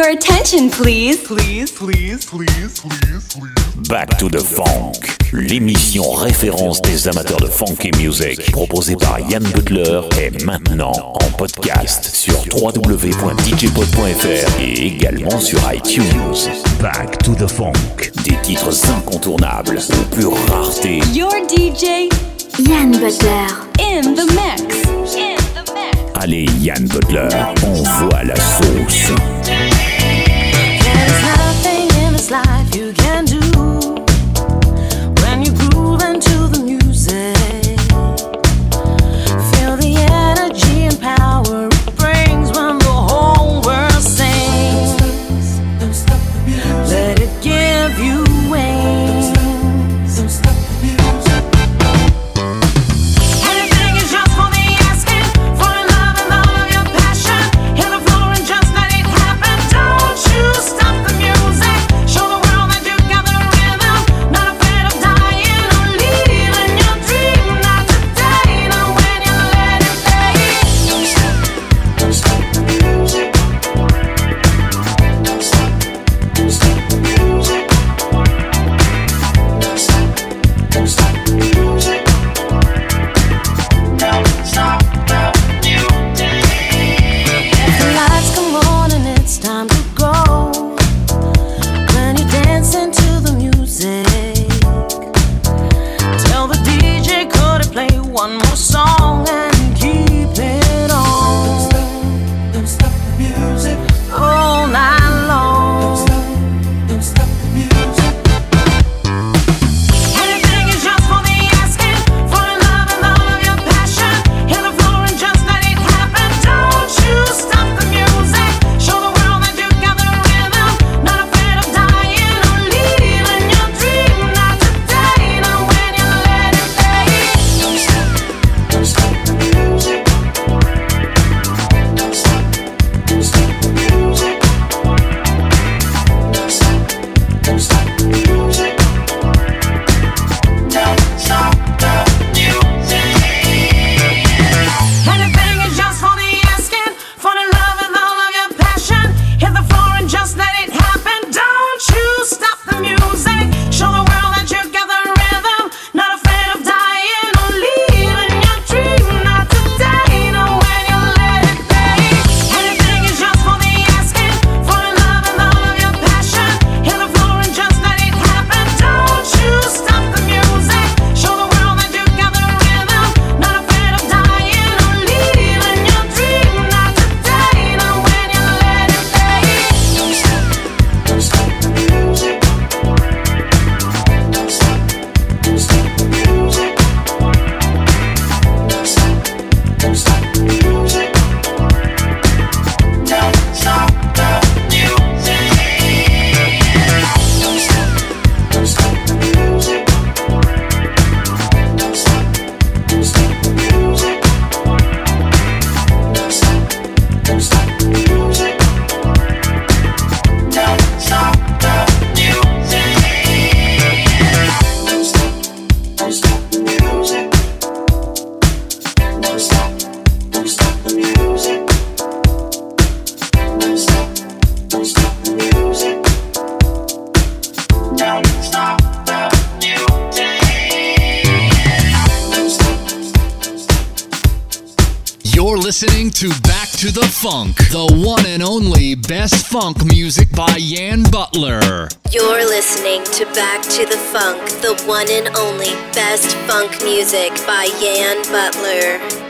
Your attention, please. Please, please, please, please, please. Back to the Funk, l'émission référence des amateurs de funk et music proposée par Yann Butler est maintenant en podcast sur www.djpod.fr et également sur iTunes. Back to the Funk, des titres incontournables de pure rareté. Your DJ, Yann Butler, in the mix. In the mix. Allez, Yann Butler, on voit la sauce. to Back to the Funk, the one and only best funk music by Yan Butler. You're listening to Back to the Funk, the one and only best funk music by Yan Butler.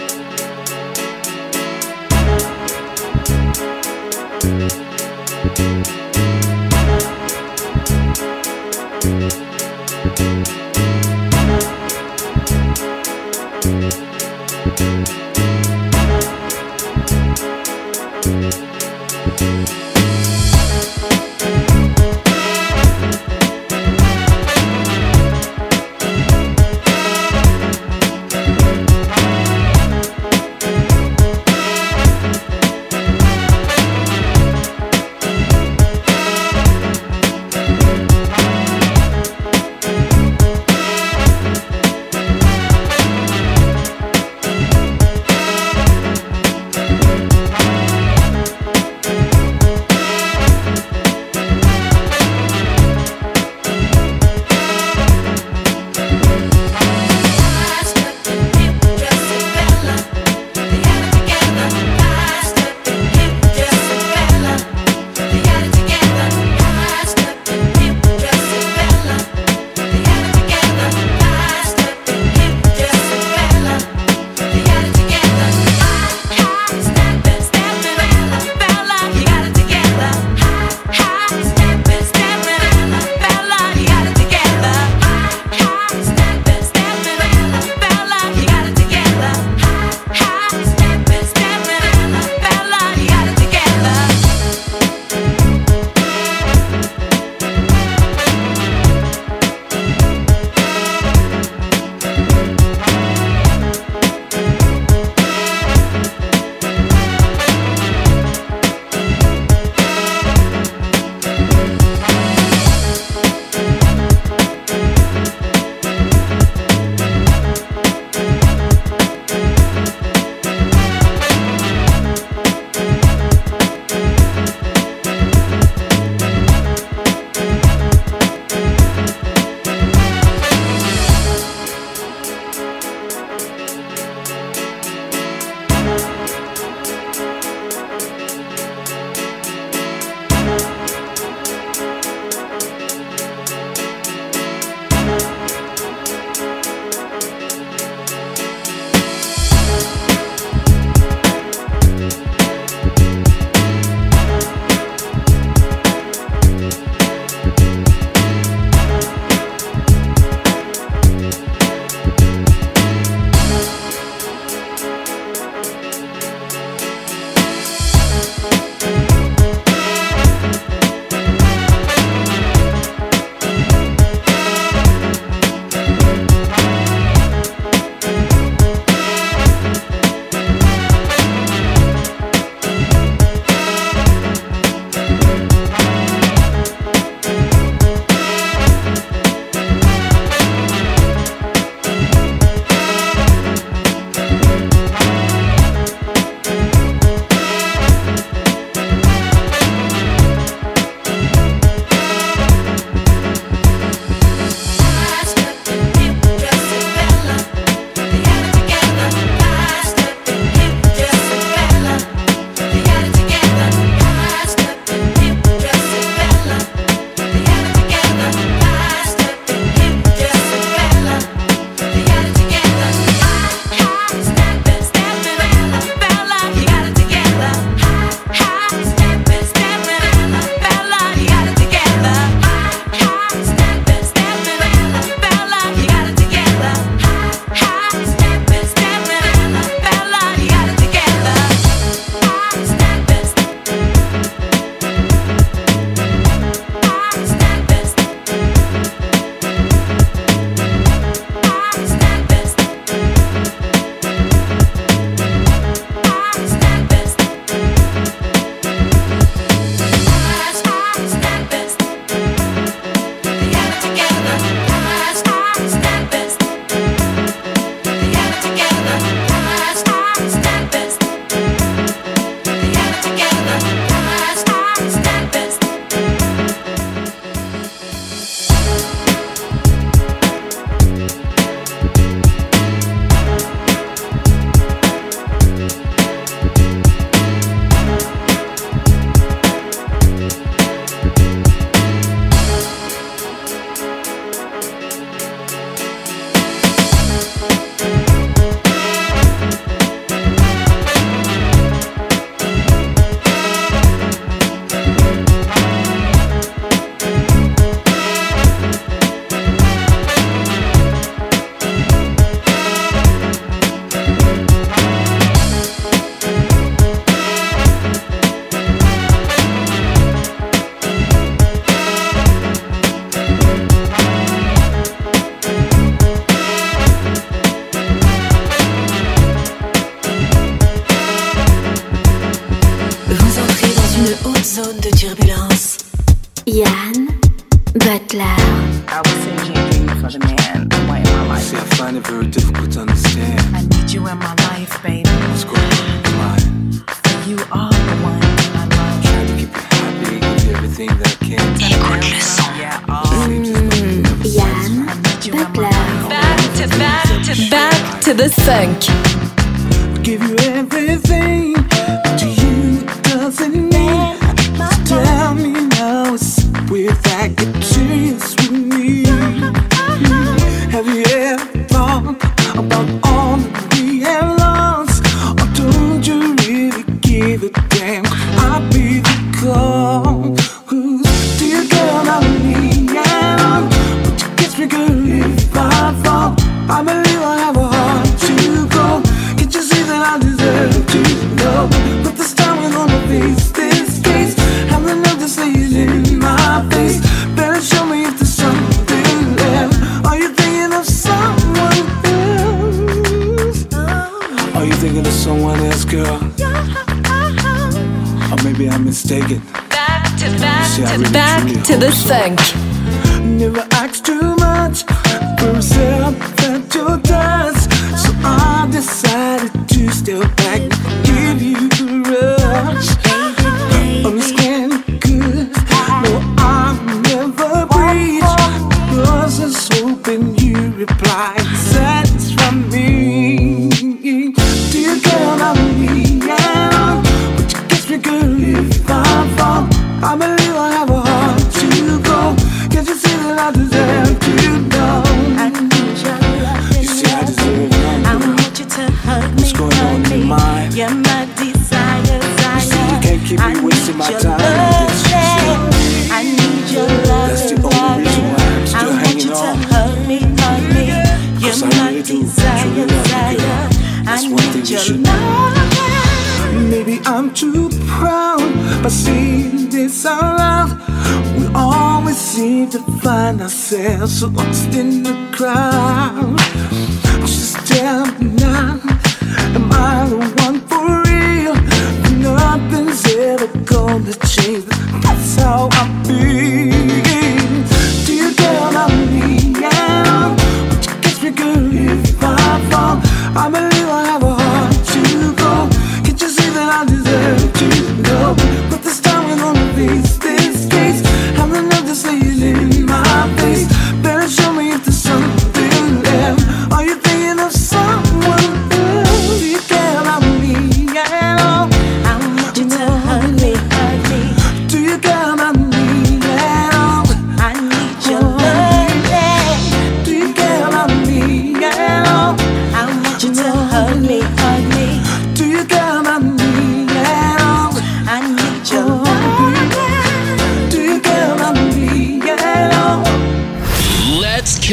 do.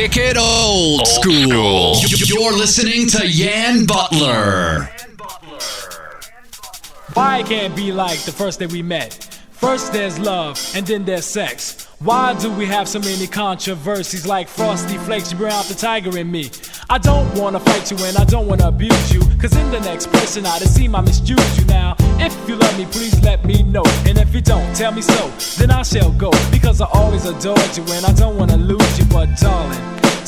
kick it old, school. You're listening to Yan Butler. Why it can't be like the first day we met? First there's love, and then there's sex. Why do we have so many controversies like Frosty Flakes? You bring out the tiger in me. I don't wanna fight you and I don't wanna abuse you. Cause in the next person I just see my misuse you now. If you love me, please let me know. And if you don't, tell me so. Then I shall go. Because I always adored you and I don't wanna lose you. But darling,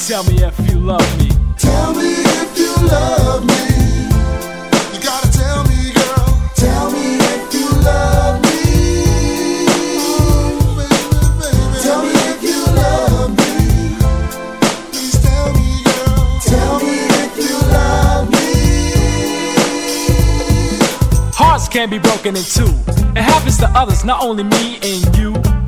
tell me if you love me. Tell me if you love me. You gotta tell me, girl. Tell me if you love me. Can't be broken in two. It happens to others, not only me and you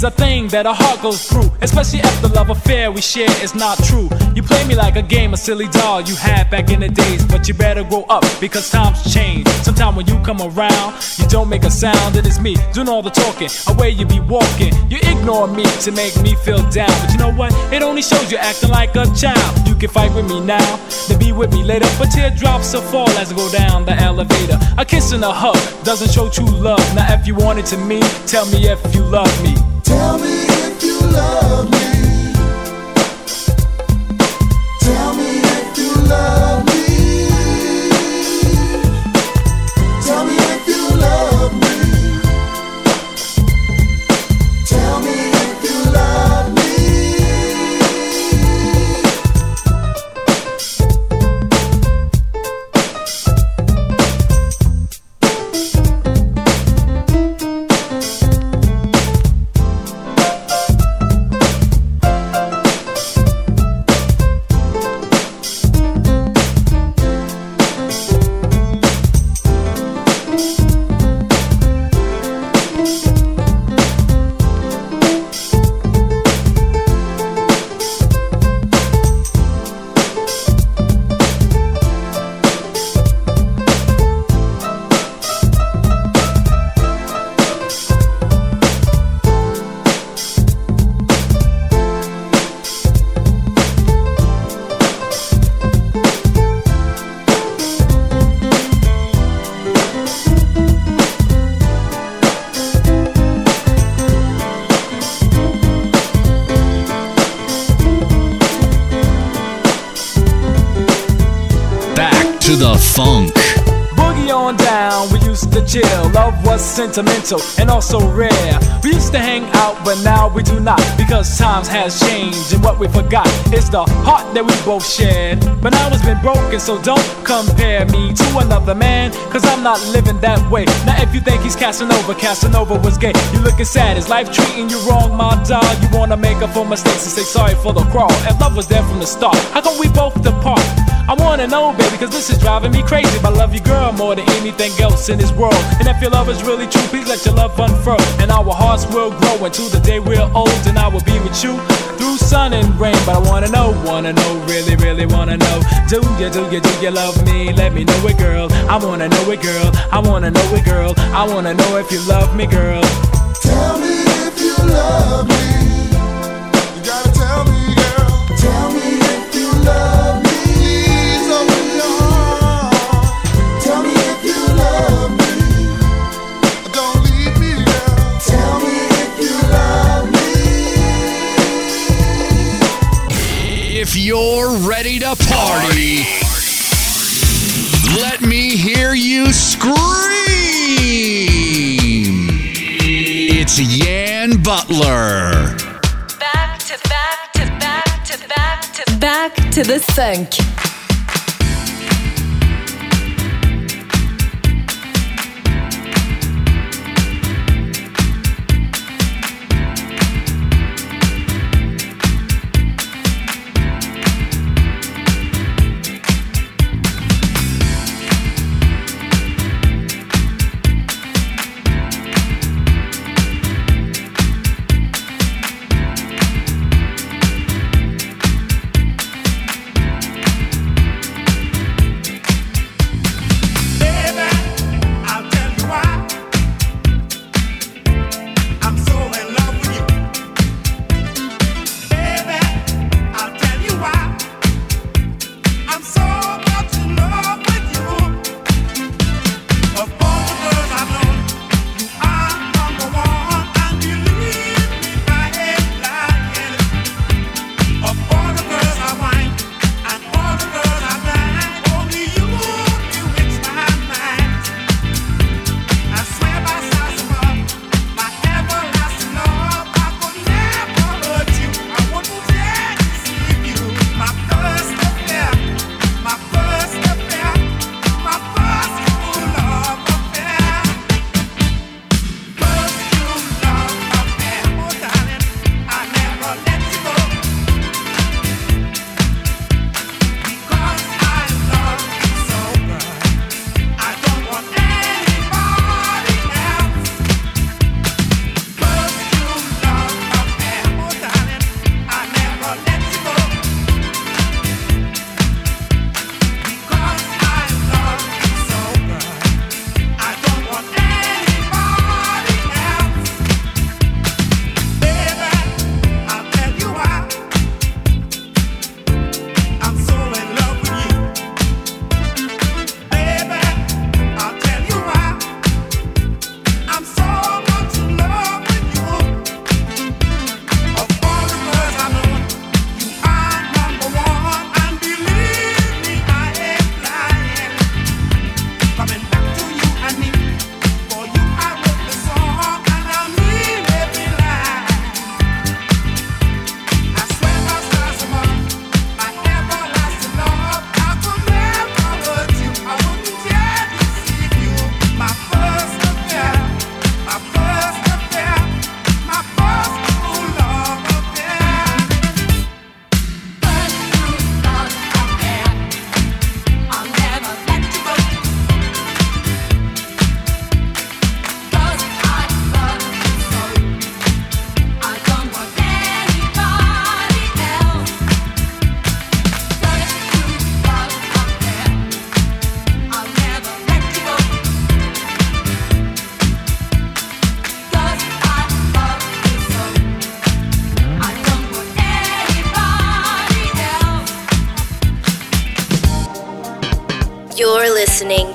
is a thing that a heart goes through, especially if the love affair we share is not true. You play me like a game, a silly doll you had back in the days, but you better grow up because times change. Sometime when you come around, you don't make a sound, and it's me doing all the talking, away you be walking. You ignore me to make me feel down, but you know what? It only shows you acting like a child. You can fight with me now, then be with me later, but teardrops will fall as I go down the elevator. A kiss and a hug doesn't show true love. Now, if you want it to me, tell me if you love me love. Sentimental and also rare. We used to hang out, but now we do not because times has changed and what we forgot is the heart that we both shared. But now it's been broken, so don't compare me to another man, cause I'm not living that way. Now if you think he's Casanova, Casanova was gay. You looking sad, is life treating you wrong, my dog? You wanna make up for mistakes and say sorry for the crawl. And love was there from the start. How come we both depart? I wanna know, baby, cause this is driving me crazy. But I love you, girl, more than anything else in this world. And if your love is really true, please let your love unfurl. And our hearts will grow until the day we're old. And I will be with you through sun and rain. But I wanna know, wanna know, really, really wanna know. Do you, do you, do you love me? Let me know it, girl. I wanna know it, girl. I wanna know it, girl. I wanna know if you love me, girl. Tell me if you love me. You're ready to party, let me hear you scream. It's Yan Butler. Back to back to back to back to back to the funk.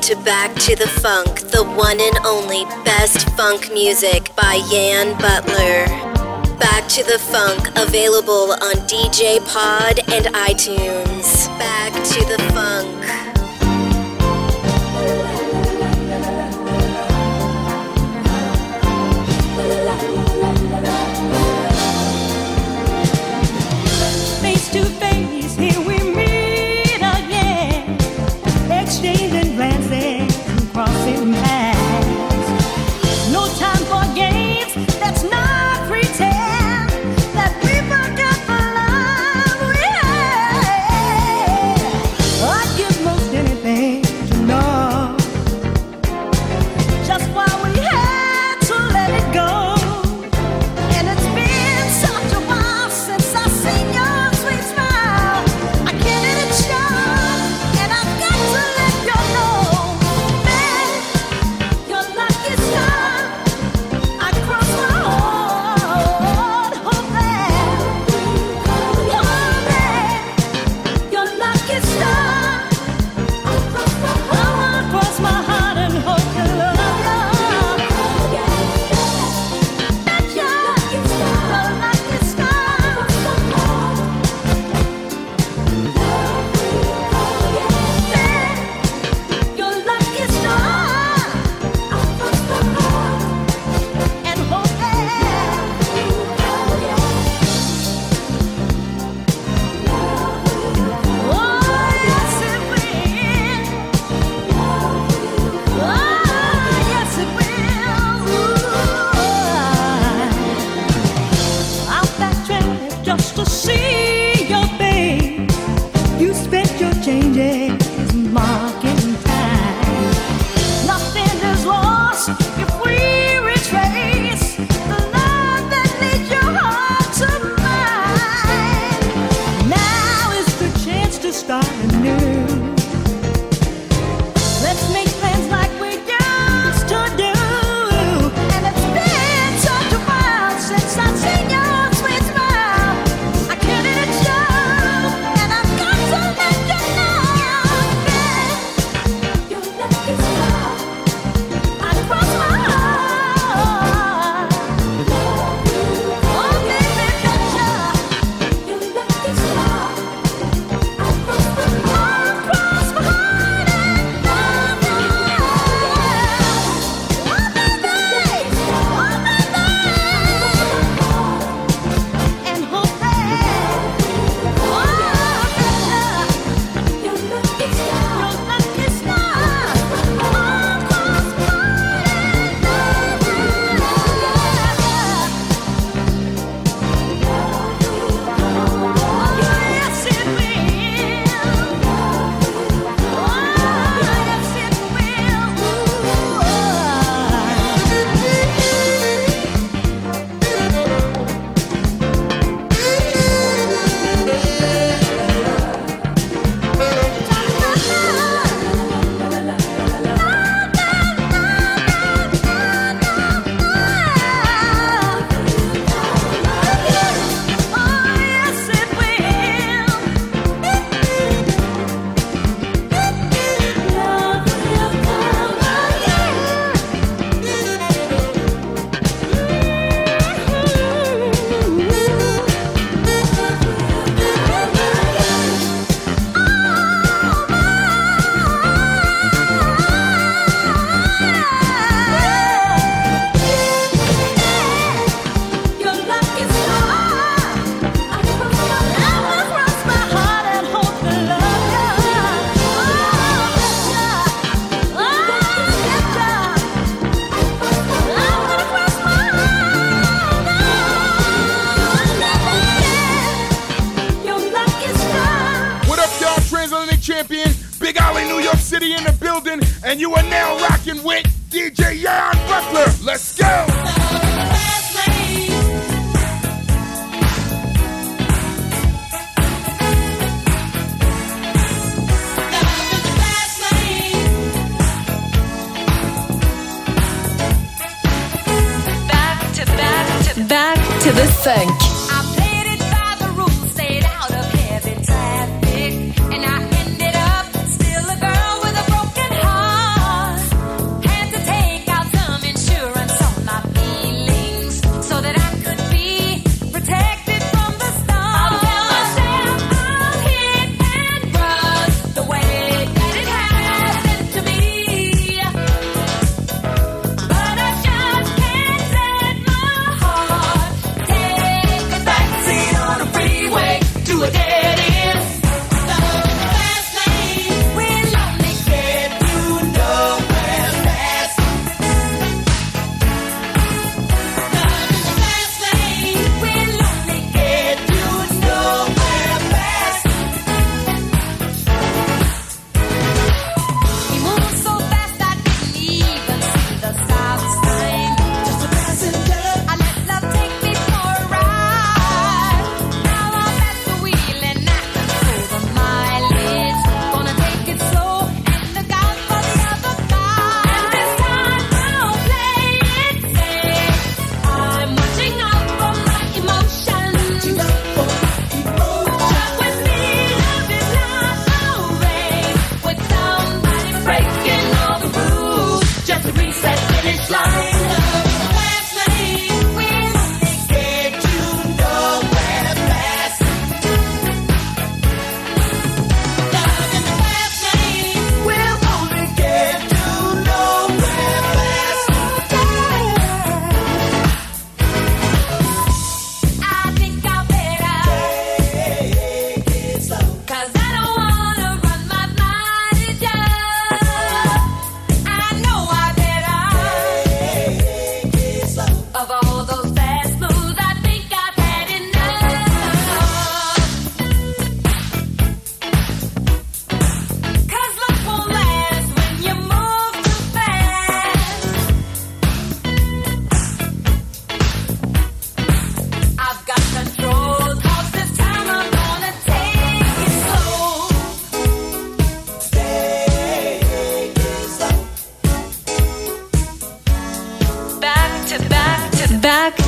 To Back to the Funk, the one and only best funk music by Yan Butler. Back to the Funk, available on DJ Pod and iTunes. Back to the Funk.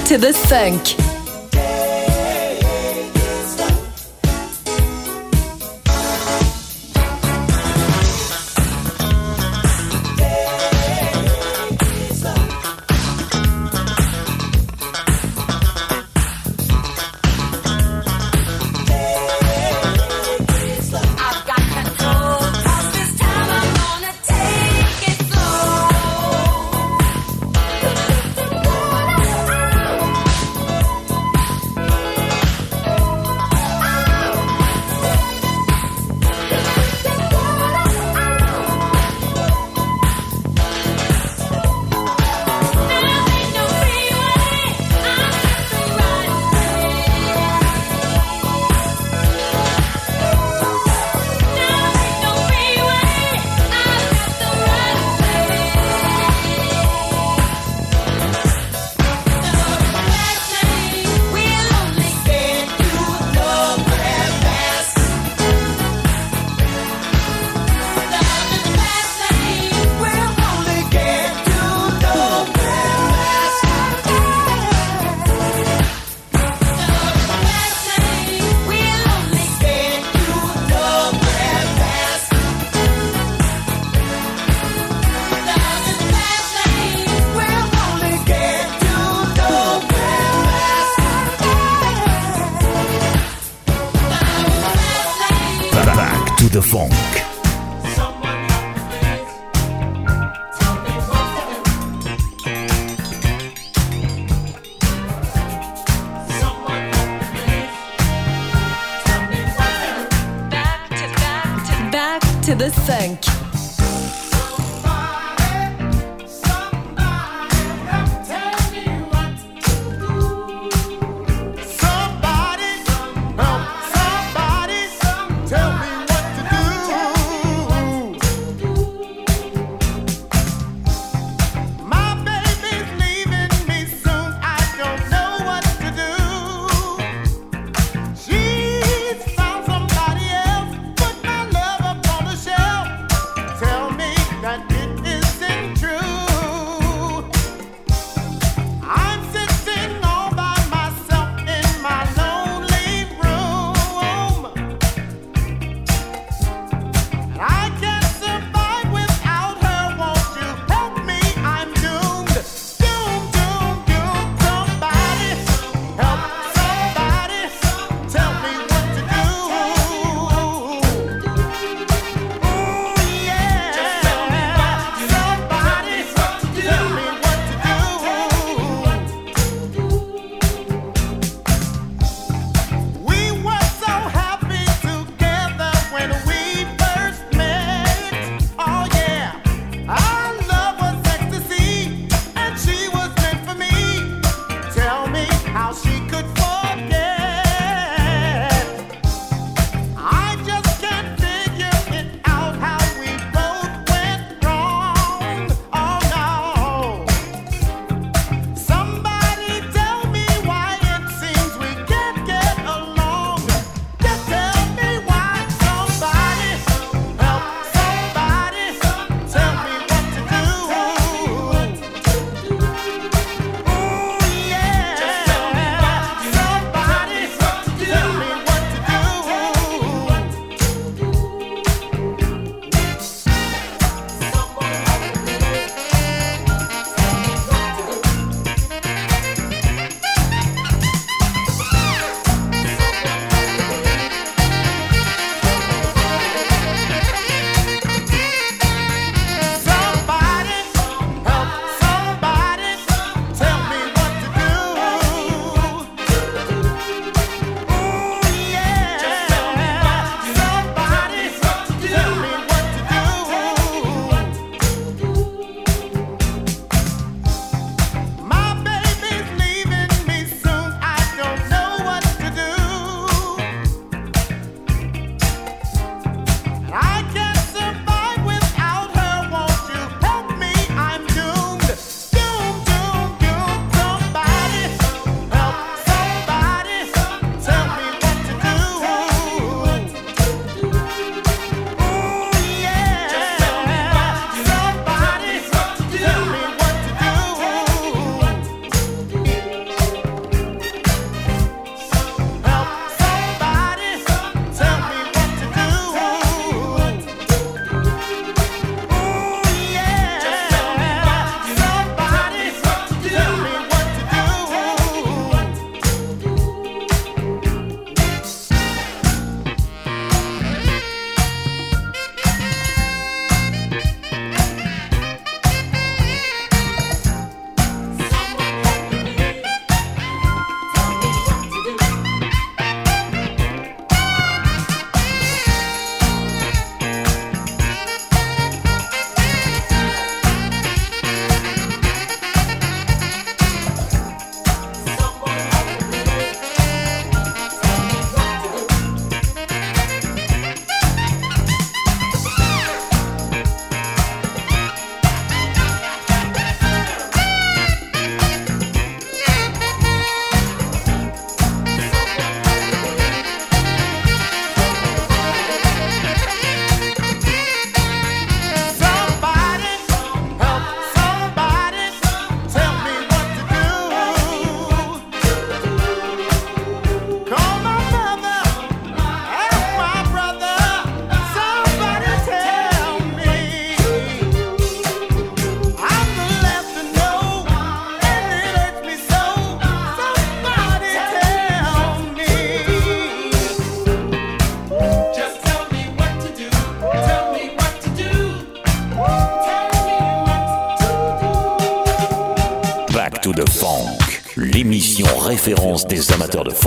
to the sink. to the sink.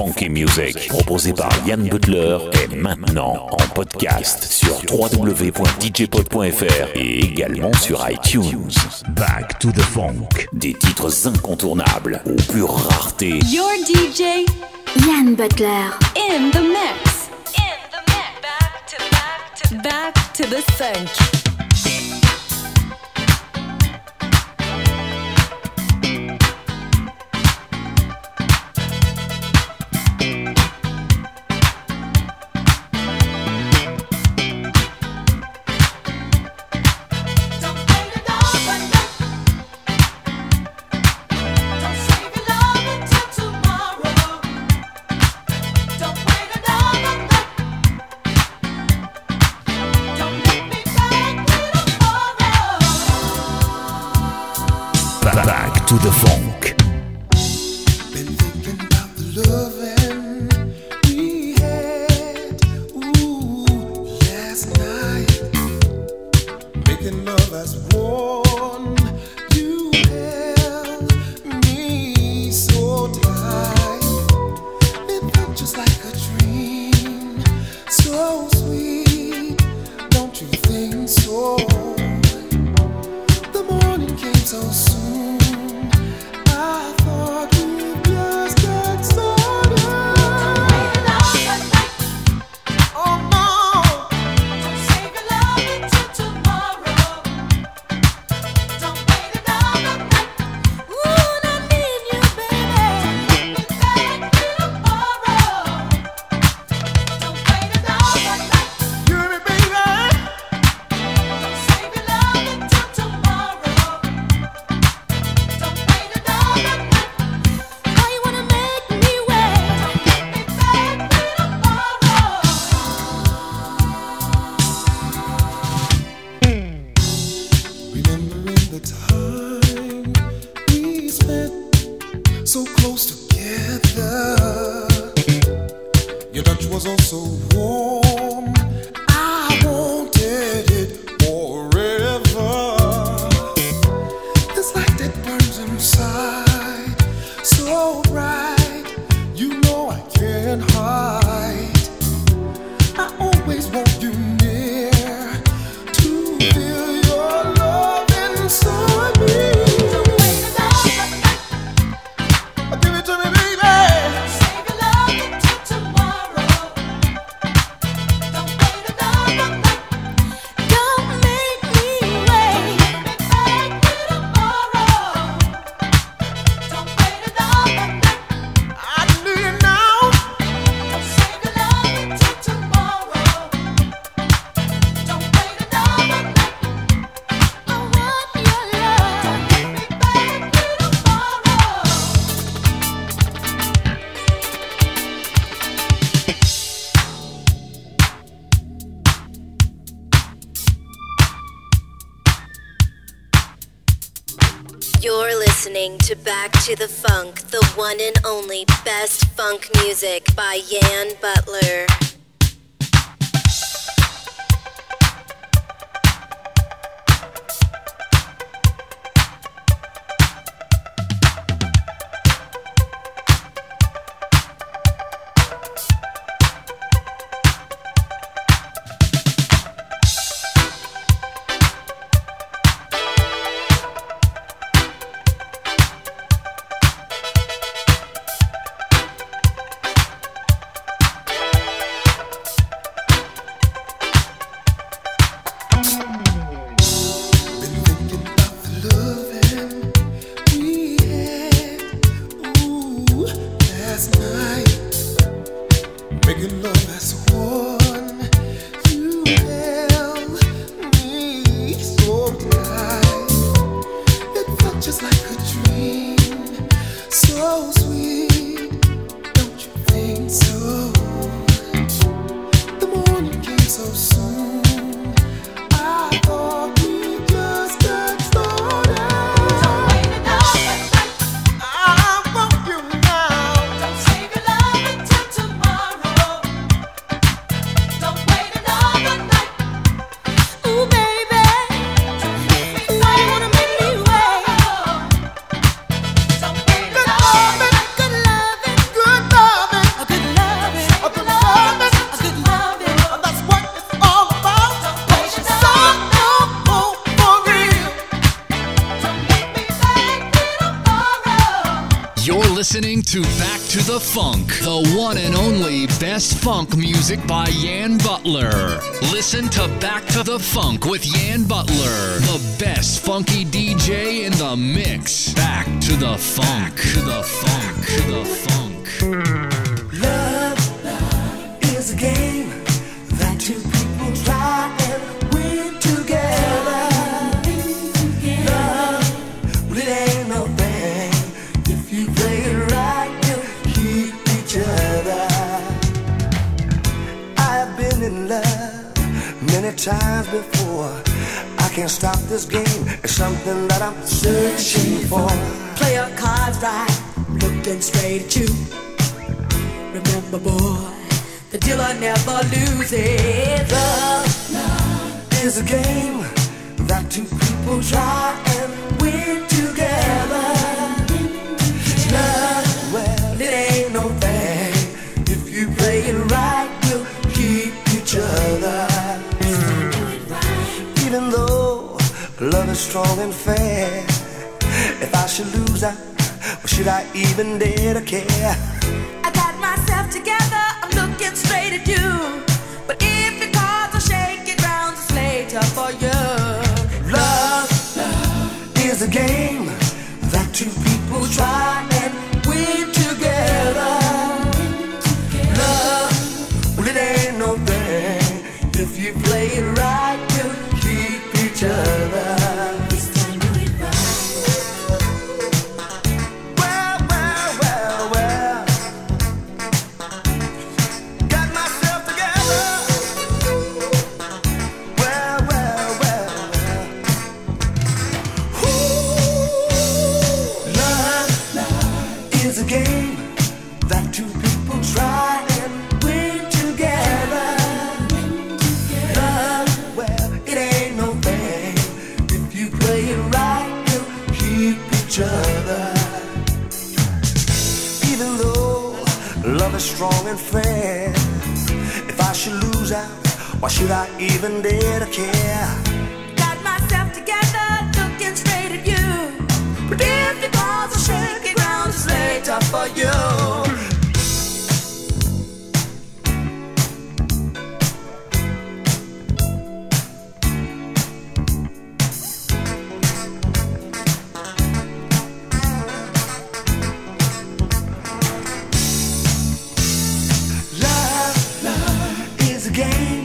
funky music proposé par Yann Butler est maintenant en podcast sur www.djpod.fr et également sur iTunes. Back to the funk. Des titres incontournables aux pures raretés. Your DJ Yann Butler in the mix. In the mix. Back to the funk. funk music by Yann Butler. Listen to Back to the Funk with Yann Butler, the best funky DJ in the mix. Back to the funk, Back to the funk, to the funk. I'm searching for. Play your cards right, looking straight at you. Remember, boy, the dealer never loses. Love is a game that two people try and win together. Love, well, it ain't no thing. If you play it right, you'll keep each other. Even though love is strong and fair. should I even dare to care? game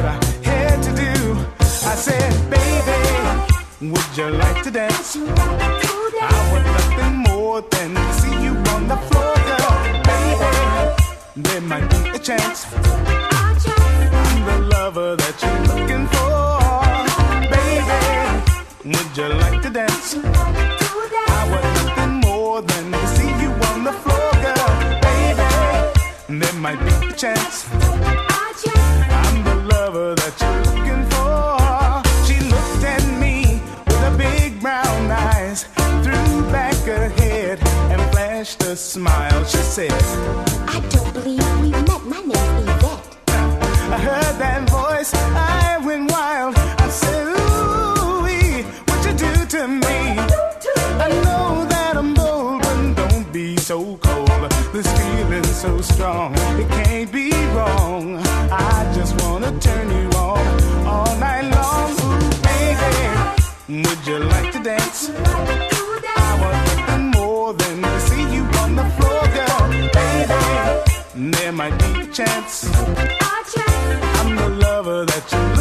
what I had to do. I said, baby, would you like to dance? I want nothing more than to see you on the floor, girl. Baby, there might be a chance. I'm the lover that you're looking for. Baby, would you like to dance? I want nothing more than to see you on the floor, girl. Baby, there might be a chance. Lover that you're looking for. She looked at me with her big brown eyes, threw back her head and flashed a smile. She said, I don't believe we've met. My name's Yvette. I heard that voice, I went wild. I said, Ooh, what you do to me? I know that I'm bold, but don't be so cold. So strong, it can't be wrong. I just wanna turn you on all night long. Ooh, baby, would you like to dance? I want nothing more than to see you on the floor, girl. Baby, there might be a chance. I'm the lover that you're looking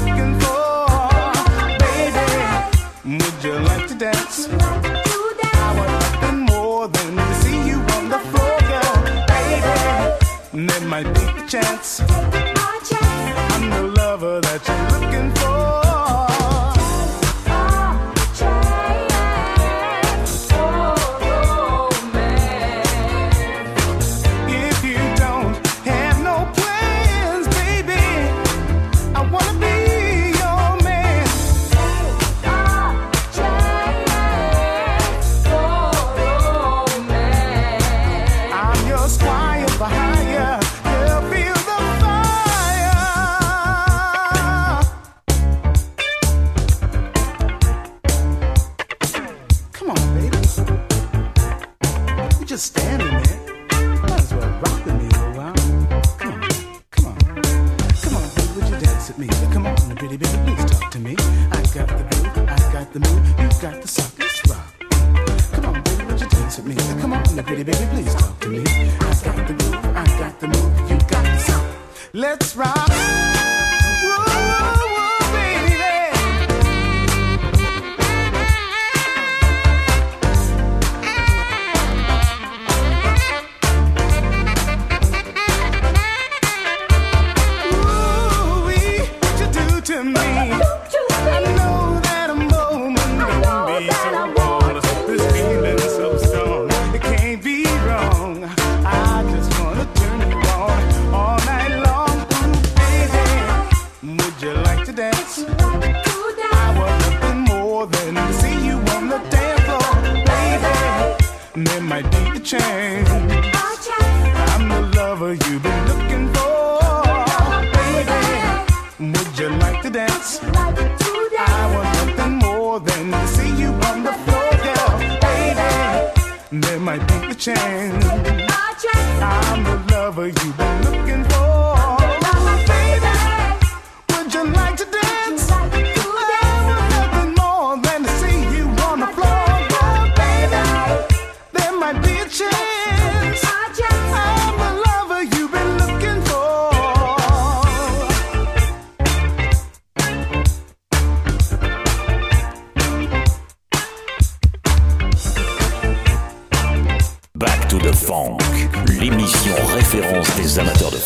Might be a chance. I'm the lover that you're looking for.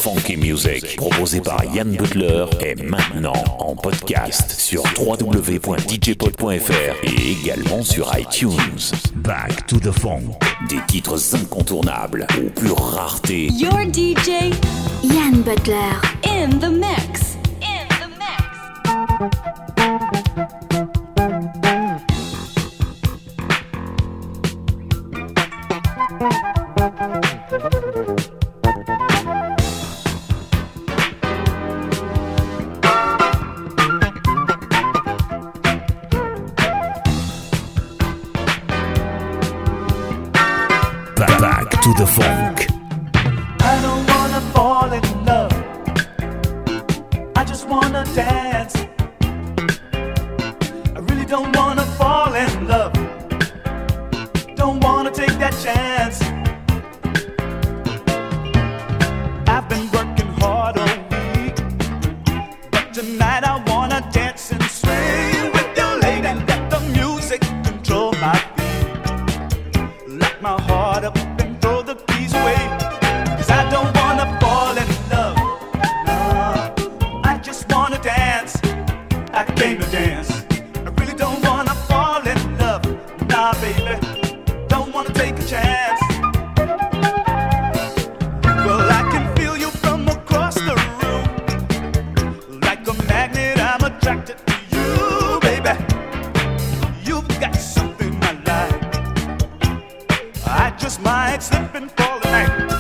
funky music proposé par Yann Butler est maintenant en podcast sur www.djpod.fr et également sur iTunes. Back to the funk. Des titres incontournables aux pure rareté. Your DJ Yann Butler in the mix. In the mix. my slipping for the night.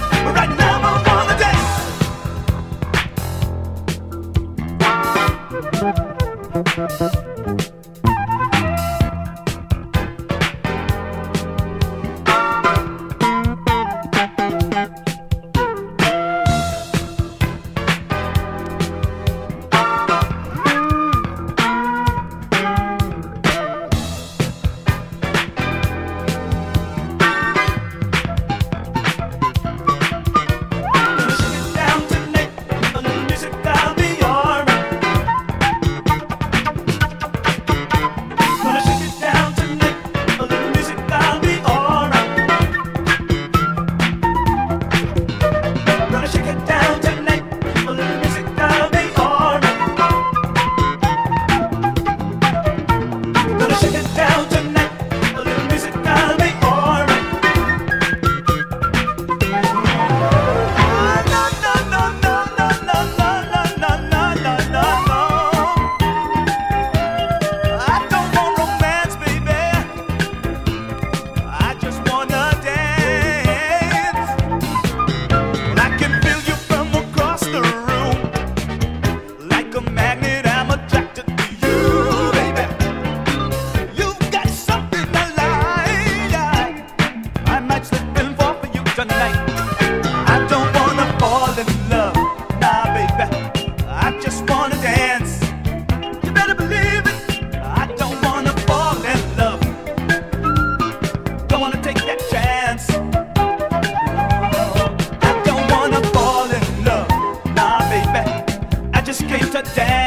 came to.